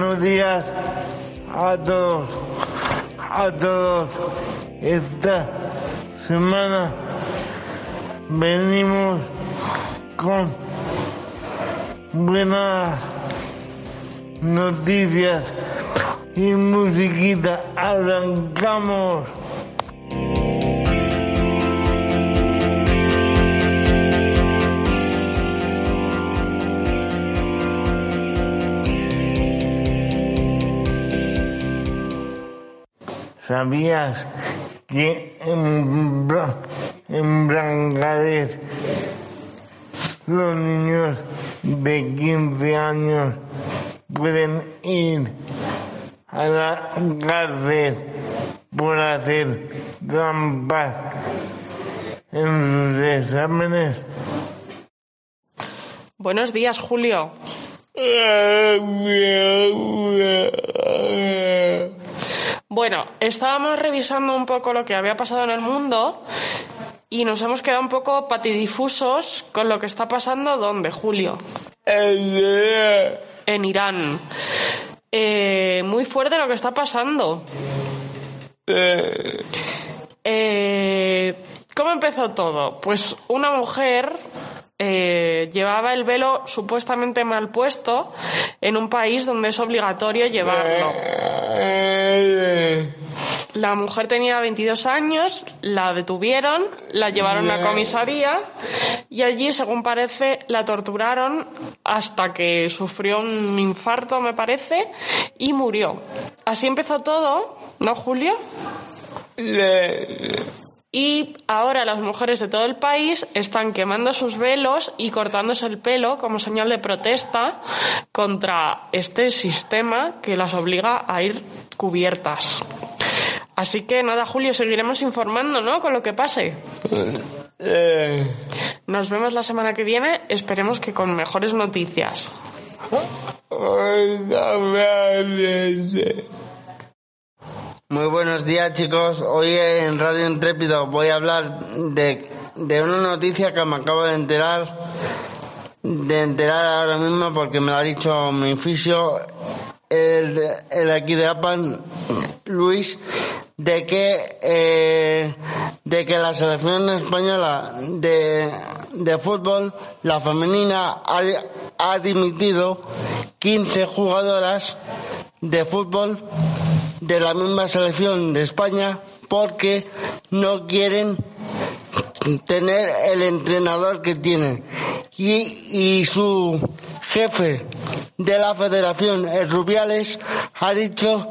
Buenos días a todos, a todos. Esta semana venimos con buenas noticias y musiquita. Arrancamos. ¿Sabías que en, en Bangladesh los niños de 15 años pueden ir a la cárcel por hacer trampas en sus exámenes? Buenos días, Julio. Bueno, estábamos revisando un poco lo que había pasado en el mundo y nos hemos quedado un poco patidifusos con lo que está pasando ¿dónde, Julio? En Irán. Eh, muy fuerte lo que está pasando. Eh, ¿Cómo empezó todo? Pues una mujer eh, llevaba el velo supuestamente mal puesto en un país donde es obligatorio llevarlo. La mujer tenía 22 años, la detuvieron, la llevaron a comisaría y allí, según parece, la torturaron hasta que sufrió un infarto, me parece, y murió. Así empezó todo, ¿no, Julio? Y ahora las mujeres de todo el país están quemando sus velos y cortándose el pelo como señal de protesta contra este sistema que las obliga a ir cubiertas. Así que nada, Julio, seguiremos informando, ¿no? Con lo que pase. Nos vemos la semana que viene, esperemos que con mejores noticias. Muy buenos días chicos, hoy en Radio Intrépido voy a hablar de, de una noticia que me acabo de enterar, de enterar ahora mismo porque me lo ha dicho mi fisio, el, el aquí de APAN, Luis, de que, eh, de que la selección española de, de fútbol, la femenina, ha, ha dimitido 15 jugadoras de fútbol de la misma selección de España porque no quieren tener el entrenador que tienen. Y, y su jefe de la federación, el Rubiales, ha dicho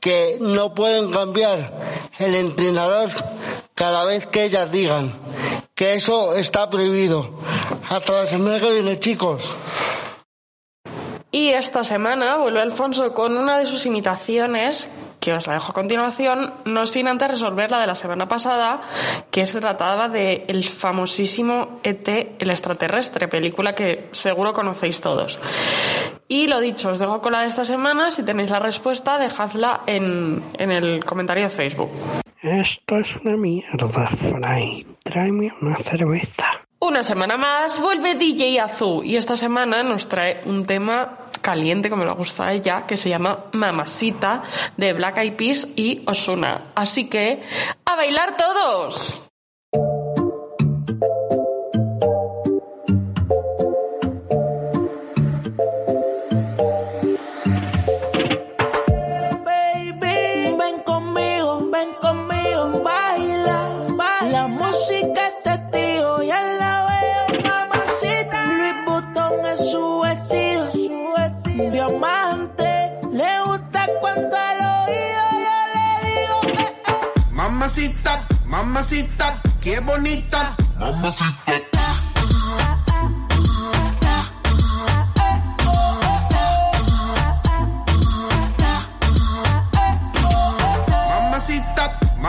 que no pueden cambiar el entrenador cada vez que ellas digan que eso está prohibido. Hasta la semana que viene, chicos. Y esta semana vuelve Alfonso con una de sus imitaciones, que os la dejo a continuación, no sin antes resolver la de la semana pasada, que se trataba de el famosísimo ET, el extraterrestre, película que seguro conocéis todos. Y lo dicho, os dejo con la de esta semana, si tenéis la respuesta, dejadla en, en el comentario de Facebook. Esto es una mierda, Fray. Tráeme una cerveza. Una semana más vuelve DJ Azul y esta semana nos trae un tema caliente como le gusta a ella que se llama Mamacita de Black Eyed Peas y Osuna. Así que a bailar todos. baila, baila. La música es testigo, ya la veo, mamacita. Luis Butón es su vestido, su vestido. Diamante, le gusta cuando al oído yo le digo. Eh. Mamacita, mamacita, qué bonita. Mamacita.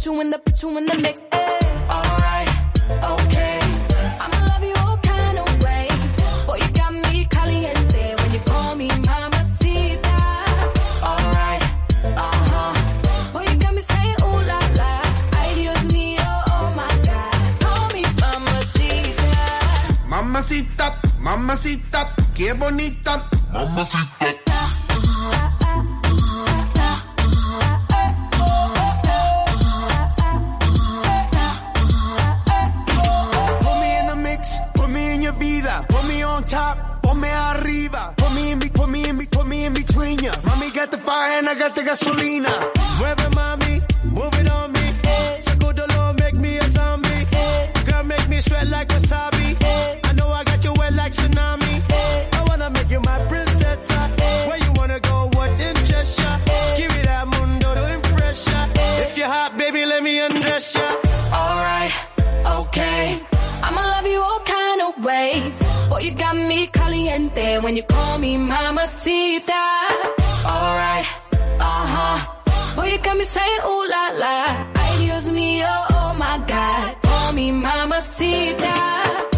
Put you in the, put you in the, put you mix. Alright, okay. I'ma love you all kind of ways. Boy, you got me caliente when you call me mamacita. Alright, uh huh. Boy, you got me saying ooh la la. Ay, Dios mío, oh my God. Call me mamacita. Mamacita, mamacita, qué bonita. Mamacita. On top, ponme arriba. Put me in, be- put me in, be- put me in between ya. Mami got the fire and I got the gasolina. Mueve mami, move it on me. Sacudolo, make me a zombie. Girl, make me sweat like wasabi. Caliente when you call me mamacita. Alright, uh huh. Boy, you got me saying ooh la la. Ay, Dios mío, oh my God. Call me mamacita.